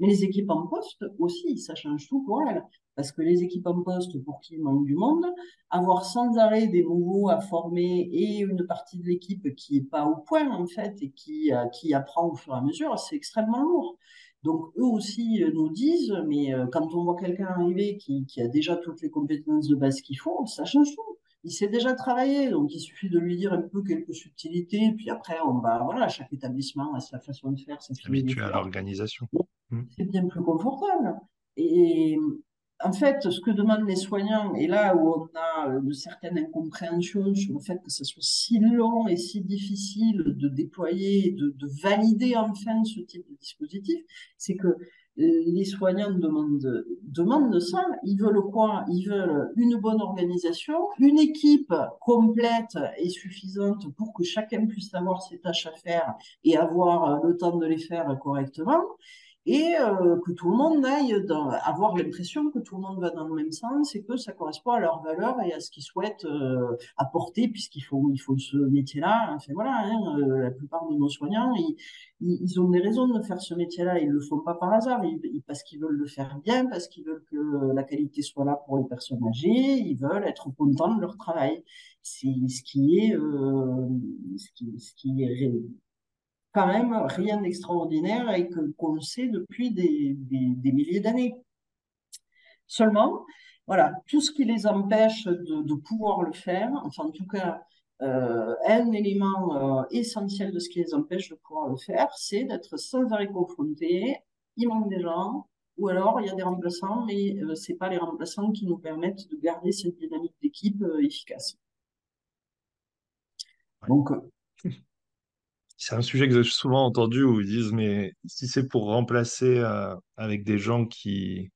Mais les équipes en poste aussi, ça change tout pour elles parce que les équipes en poste, pour qui il manque du monde, avoir sans arrêt des nouveaux à former et une partie de l'équipe qui n'est pas au point, en fait, et qui, euh, qui apprend au fur et à mesure, c'est extrêmement lourd. Donc, eux aussi euh, nous disent, mais euh, quand on voit quelqu'un arriver qui, qui, a déjà toutes les compétences de base qu'il faut, ça change tout. Il sait déjà travailler, donc il suffit de lui dire un peu quelques subtilités, puis après, on va, voilà, chaque établissement a sa façon de faire, sa Habitué à l'organisation. Mmh. C'est bien plus confortable. Et, en fait, ce que demandent les soignants, et là où on a une certaine incompréhension sur le fait que ce soit si long et si difficile de déployer, de, de valider enfin ce type de dispositif, c'est que les soignants demandent, demandent ça. Ils veulent quoi? Ils veulent une bonne organisation, une équipe complète et suffisante pour que chacun puisse avoir ses tâches à faire et avoir le temps de les faire correctement et euh, que tout le monde aille avoir l'impression que tout le monde va dans le même sens et que ça correspond à leurs valeurs et à ce qu'ils souhaitent euh, apporter puisqu'il faut il faut ce métier-là. Enfin voilà, hein, euh, la plupart de nos soignants, ils, ont des raisons de faire ce métier-là. Ils le font pas par hasard, ils, parce qu'ils veulent le faire bien, parce qu'ils veulent que la qualité soit là pour les personnes âgées. Ils veulent être contents de leur travail. C'est ce qui est ce qui, ce qui est quand même rien d'extraordinaire et qu'on sait depuis des, des, milliers d'années. Seulement, voilà, tout ce qui les empêche de, de pouvoir le faire, enfin en tout cas, euh, un élément euh, essentiel de ce qui les empêche de pouvoir le faire, c'est d'être sans arrêt confrontés. Il manque des gens, ou alors il y a des remplaçants, mais euh, c'est pas les remplaçants qui nous permettent de garder cette dynamique d'équipe euh, efficace. Donc, c'est un sujet que j'ai souvent entendu où ils disent, mais si c'est pour remplacer euh, avec des gens qui,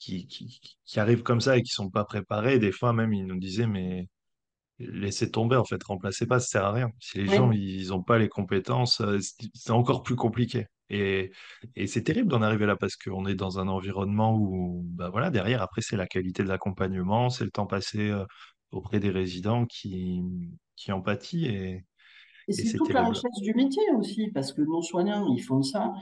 qui, qui, qui, arrivent comme ça et qui sont pas préparés, des fois même ils nous disaient, mais laissez tomber, en fait, remplacez pas, ça sert à rien. Si les gens, ils n'ont pas les compétences, euh, c'est encore plus compliqué. Et, et c'est terrible d'en arriver là parce qu'on est dans un environnement où, bah voilà, derrière, après, c'est la qualité de l'accompagnement, c'est le temps passé euh, auprès des résidents qui, qui en pâtit. Et, et c'est toute la richesse du métier aussi, parce que nos soignants, ils font ça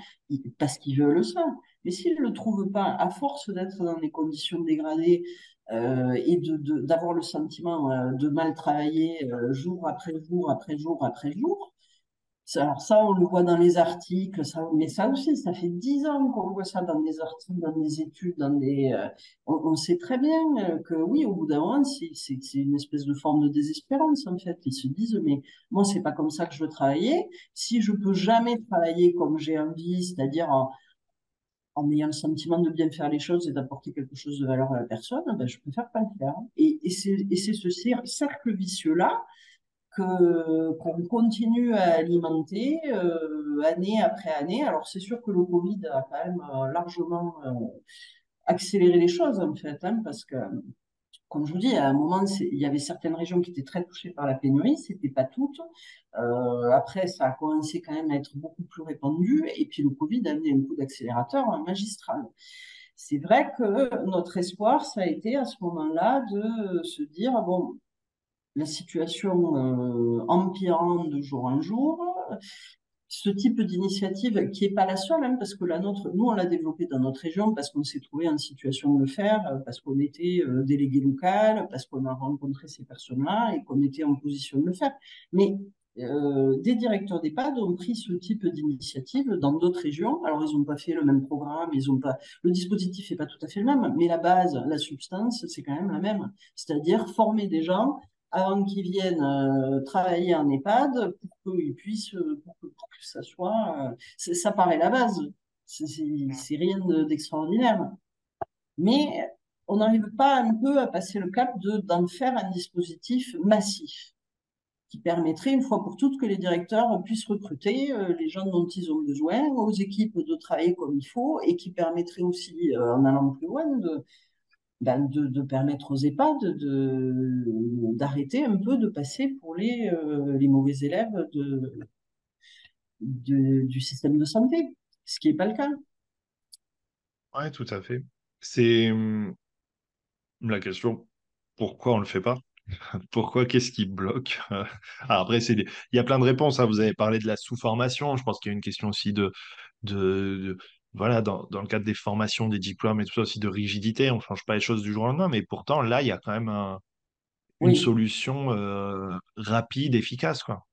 parce qu'ils veulent ça. Mais s'ils ne le trouvent pas, à force d'être dans des conditions dégradées euh, et de, d'avoir le sentiment euh, de mal travailler euh, jour après jour, après jour, après jour, Alors ça, on le voit dans les articles, mais ça aussi, ça fait dix ans qu'on voit ça dans des articles, dans des études, dans des. Euh, on, sait très bien euh, que oui, au bout d'un moment, c'est une espèce de forme de désespérance en fait. Ils se disent, mais moi, c'est pas comme ça que je veux travailler. Si je peux jamais travailler comme j'ai envie, c'est-à-dire en, ayant le sentiment de bien faire les choses et d'apporter quelque chose de valeur à la personne, ben, je préfère pas le faire. Et, c'est ce cercle vicieux là qu'on continue à alimenter euh, année après année. Alors c'est sûr que le Covid a quand même euh, largement euh, accéléré les choses en fait, hein, parce que comme je vous dis, à un moment, il y avait certaines régions qui étaient très touchées par la pénurie, c'était pas toutes. après, ça a commencé quand même à être beaucoup plus répandu, et puis le Covid a amené un coup d'accélérateur magistral. C'est vrai que notre espoir, ça a été à ce moment-là de se dire, bon, la situation euh, empirant de jour en jour. Ce type d'initiative, qui n'est pas la seule, hein, parce que la nôtre, nous, on l'a développée dans notre région parce qu'on s'est trouvé en situation de le faire, parce qu'on était euh, délégué local, parce qu'on a rencontré ces personnes-là et qu'on était en position de le faire. Mais euh, des directeurs d'EHPAD ont pris ce type d'initiative dans d'autres régions. Alors, ils n'ont pas fait le même programme, ils ont pas. Le dispositif n'est pas tout à fait le même, mais la base, la substance, c'est quand même la même. C'est-à-dire former des gens avant qu'ils viennent euh, travailler en EHPAD pour qu'ils puissent, euh, pour que, ça soit, euh, ça paraît la base. C'est rien d'extraordinaire. Mais on n'arrive pas un peu à passer le cap d'en faire un dispositif massif qui permettrait une fois pour toutes que les directeurs puissent recruter les gens dont ils ont besoin, aux équipes de travailler comme il faut et qui permettrait aussi, en allant plus loin, de, ben, de, permettre aux EHPAD d'arrêter un peu de passer pour les, euh, les mauvais élèves de, du système de santé, ce qui n'est pas le cas. Oui, tout à fait. C'est hum, la question, pourquoi on ne le fait pas? [laughs] Pourquoi Qu'est-ce qui bloque? [laughs] Après, il y a plein de réponses. Hein. Vous avez parlé de la sous-formation. Je pense qu'il y a une question aussi de, voilà, dans, dans, le cadre des formations, des diplômes et tout ça aussi de rigidité, on ne change pas les choses du jour au lendemain, mais pourtant là, il y a quand même une solution euh, rapide, efficace, quoi.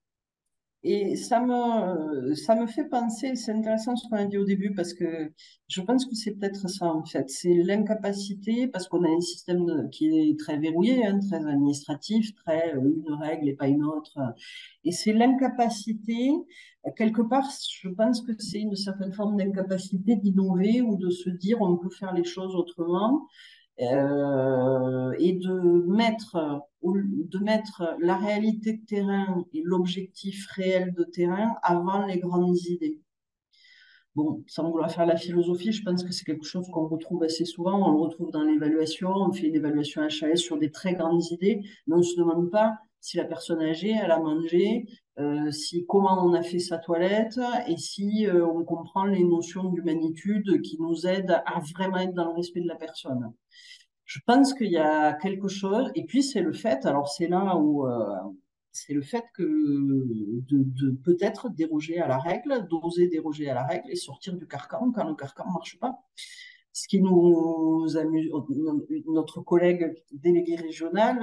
Et ça me, ça me fait penser, c'est intéressant ce qu'on a dit au début, parce que je pense que c'est peut-être ça en fait. C'est l'incapacité, parce qu'on a un système qui est très verrouillé, hein, très administratif, très euh, une règle et pas une autre. Et c'est l'incapacité, quelque part, je pense que c'est une certaine forme d'incapacité d'innover ou de se dire on peut faire les choses autrement. Euh, et de mettre, de mettre la réalité de terrain et l'objectif réel de terrain avant les grandes idées. Bon, sans vouloir faire la philosophie, je pense que c'est quelque chose qu'on retrouve assez souvent. On le retrouve dans l'évaluation. On fait une évaluation HAS sur des très grandes idées, mais on ne se demande pas si la personne âgée, elle a mangé, euh, si comment on a fait sa toilette et si euh, on comprend les notions d'humanitude qui nous aident à vraiment être dans le respect de la personne. Je pense qu'il y a quelque chose, et puis c'est le fait, alors c'est là où euh, c'est le fait que de, peut-être déroger à la règle, d'oser déroger à la règle et sortir du carcan quand le carcan ne marche pas. Ce qui nous amuse, notre collègue délégué régional,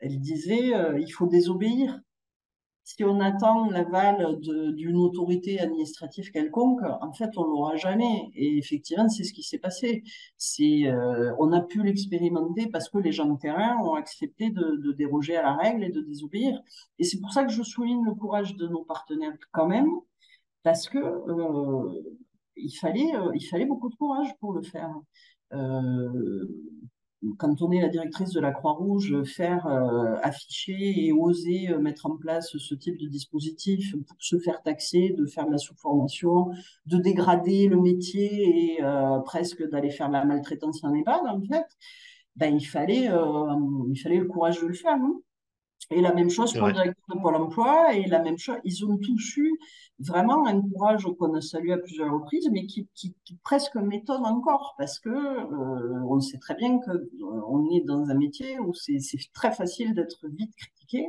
elle disait, euh, il faut désobéir si on attend l'aval d'une autorité administrative quelconque, en fait, on l'aura jamais. Et effectivement, c'est ce qui s'est passé. Euh, on a pu l'expérimenter parce que les gens de terrain ont accepté de, déroger à la règle et de désobéir. Et c'est pour ça que je souligne le courage de nos partenaires quand même, parce que euh, il fallait beaucoup de courage pour le faire quand on est la directrice de la Croix-Rouge, faire euh, afficher et oser euh, mettre en place ce type de dispositif pour se faire taxer, de faire de la sous-formation, de dégrader le métier et euh, presque d'aller faire de la maltraitance en EHPAD, en fait, ben, il, fallait, il fallait le courage de le faire. non et la même chose pour le directeur de Pôle emploi, et la même chose, ils ont tous eu vraiment un courage qu'on a salué à plusieurs reprises, mais qui, qui, qui presque m'étonne encore, parce que euh, on sait très bien qu'on euh, est dans un métier où c'est très facile d'être vite critiqué.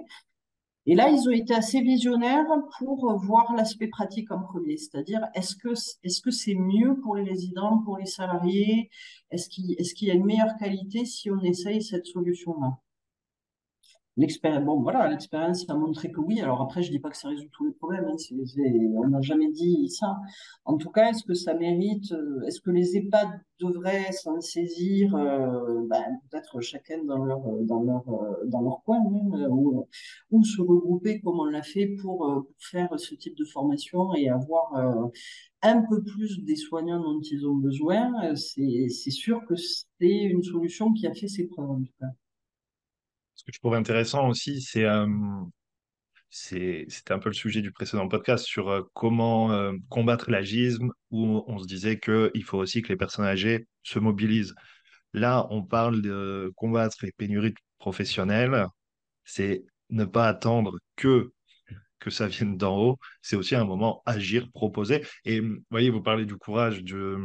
Et là, ils ont été assez visionnaires pour voir l'aspect pratique en premier, c'est-à-dire est-ce que est-ce que c'est mieux pour les résidents, pour les salariés, est-ce qu'il est-ce qu'il y a une meilleure qualité si on essaye cette solution-là? L'expérience, bon, voilà, l'expérience a montré que oui. Alors après, je dis pas que ça résout tous les problèmes. hein, on n'a jamais dit ça. En tout cas, est-ce que ça mérite, euh, est-ce que les EHPAD devraient s'en saisir, euh, ben, peut-être chacun dans leur, euh, dans leur, dans leur coin, ou, ou se regrouper comme on l'a fait pour, faire ce type de formation et avoir un peu plus des soignants dont ils ont besoin. c'est sûr que c'est une solution qui a fait ses preuves, en tout cas. Ce que je trouve intéressant aussi, c'est c'était un peu le sujet du précédent podcast sur comment combattre l'agisme, où on se disait qu'il faut aussi que les personnes âgées se mobilisent. Là, on parle de combattre les pénuries professionnelles, c'est ne pas attendre que que ça vienne d'en haut, c'est aussi un moment agir, proposer. Et vous voyez, vous parlez du courage de,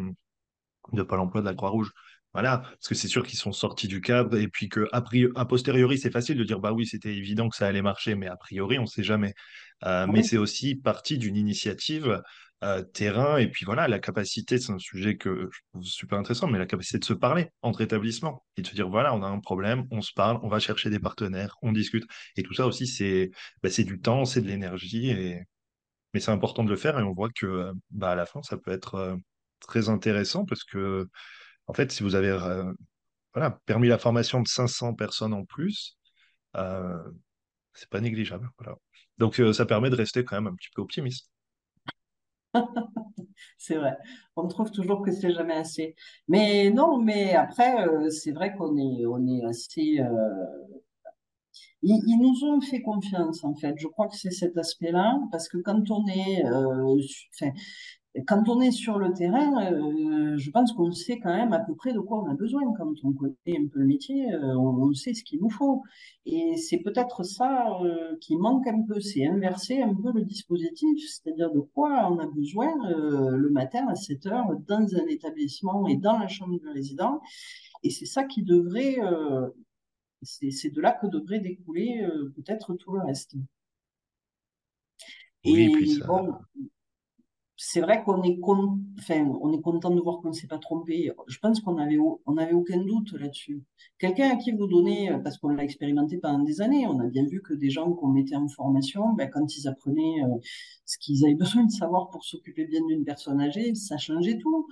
de Pôle emploi, de la Croix-Rouge. Voilà, parce que c'est sûr qu'ils sont sortis du cadre et puis que a, priori, a posteriori, c'est facile de dire bah oui, c'était évident que ça allait marcher, mais a priori, on ne sait jamais. Euh, mais Oui. c'est aussi partie d'une initiative euh, terrain et puis voilà, la capacité, c'est un sujet que je trouve super intéressant, mais la capacité de se parler entre établissements et de se dire voilà, on a un problème, on se parle, on va chercher des partenaires, on discute. Et tout ça aussi, c'est bah, du temps, c'est de l'énergie et mais c'est important de le faire et on voit que bah, à la fin, ça peut être euh, très intéressant parce que en fait, si vous avez euh, permis la formation de 500 personnes en plus, euh, c'est pas négligeable. Donc, euh, ça permet de rester quand même un petit peu optimiste. [laughs] C'est vrai. On trouve toujours que c'est jamais assez. Mais non, mais après, euh, c'est vrai qu'on est, on est assez. Ils, nous ont fait confiance, en fait. Je crois que c'est cet aspect-là, parce que quand on est, quand on est sur le terrain, euh, je pense qu'on sait quand même à peu près de quoi on a besoin. Quand on connaît un peu le métier, euh, on, on sait ce qu'il nous faut. Et c'est peut-être ça euh, qui manque un peu, c'est inverser un peu le dispositif, c'est-à-dire de quoi on a besoin le matin à 7 heures dans un établissement et dans la chambre du résident. Et c'est ça qui devrait, c'est de là que devrait découler peut-être tout le reste. Oui, puis Et ça. bon, c'est vrai qu'on est, content de voir qu'on ne s'est pas trompé. Je pense qu'on avait, au- on avait aucun doute là-dessus. Quelqu'un à qui vous donnez, parce qu'on l'a expérimenté pendant des années, on a bien vu que des gens qu'on mettait en formation, ben, quand ils apprenaient euh, ce qu'ils avaient [laughs] besoin de savoir pour s'occuper bien d'une personne âgée, ça changeait tout.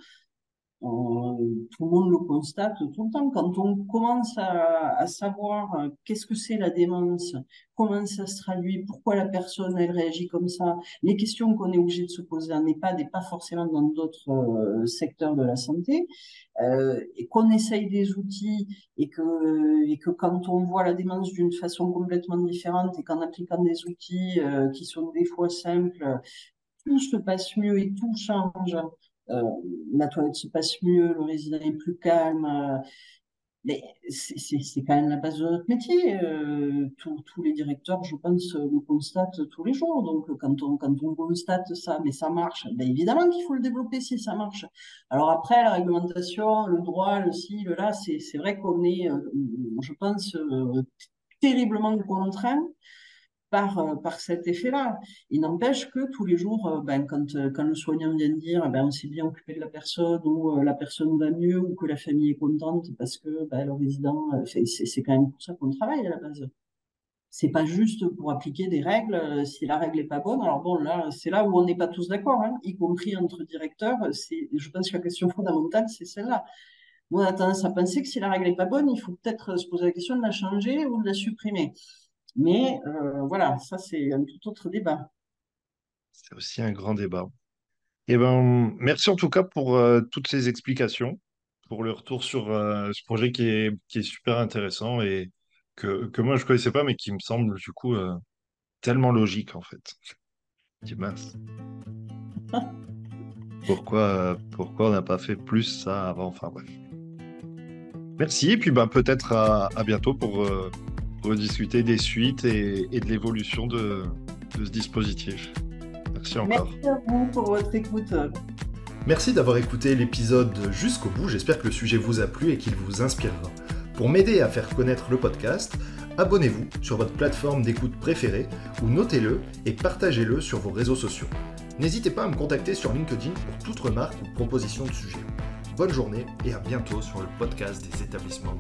On- tout le monde le constate tout le temps. Quand on commence à, savoir euh, qu'est-ce que c'est la démence, comment ça se traduit, pourquoi la personne elle réagit comme ça, les questions qu'on est obligé de se poser en EHPAD et pas forcément dans d'autres euh, secteurs de la santé, euh, et qu'on essaye des outils et que, et que quand on voit la démence d'une façon complètement différente et qu'en appliquant des outils euh, qui sont des fois simples, tout se passe mieux et tout change. Euh, la toilette se passe mieux, le résident est plus calme. euh, mais c'est quand même la base de notre métier. Euh, tous les directeurs, je pense, le constatent tous les jours. Donc, quand on, constate ça, mais ça marche, ben évidemment qu'il faut le développer si ça marche. Alors après, la réglementation, le droit, le ci, le là, c'est vrai qu'on est, je pense, terriblement contraint par, euh, par cet effet-là. Il n'empêche que tous les jours, euh, ben, quand, euh, quand le soignant vient dire ben, on s'est bien occupé de la personne ou la personne va mieux ou que la famille est contente parce que ben, le résident, c'est quand même pour ça qu'on travaille à la base. C'est pas juste pour appliquer des règles si la règle est pas bonne. Alors bon, là, c'est là où on n'est pas tous d'accord, hein, y compris entre directeurs. Je pense que la question fondamentale, c'est celle-là. On a tendance à penser que si la règle est pas bonne, il faut peut-être se poser la question de la changer ou de la supprimer. Mais euh, voilà, ça c'est un tout autre débat. C'est aussi un grand débat. Et ben, merci en tout cas pour euh, toutes ces explications, pour le retour sur euh, ce projet qui est, qui est super intéressant et que, que moi je connaissais pas, mais qui me semble du coup euh, tellement logique en fait. Je dis mince, [laughs] pourquoi, pourquoi on n'a pas fait plus ça avant? Enfin bref. Merci, et puis ben, peut-être à, à bientôt pour rediscuter des suites et, et de l'évolution de, de ce dispositif. Merci encore. Merci à vous pour votre écoute. Merci d'avoir écouté l'épisode jusqu'au bout, j'espère que le sujet vous a plu et qu'il vous inspirera. Pour m'aider à faire connaître le podcast, abonnez-vous sur votre plateforme d'écoute préférée ou notez-le et partagez-le sur vos réseaux sociaux. N'hésitez pas à me contacter sur LinkedIn pour toute remarque ou proposition de sujet. Bonne journée et à bientôt sur le podcast des établissements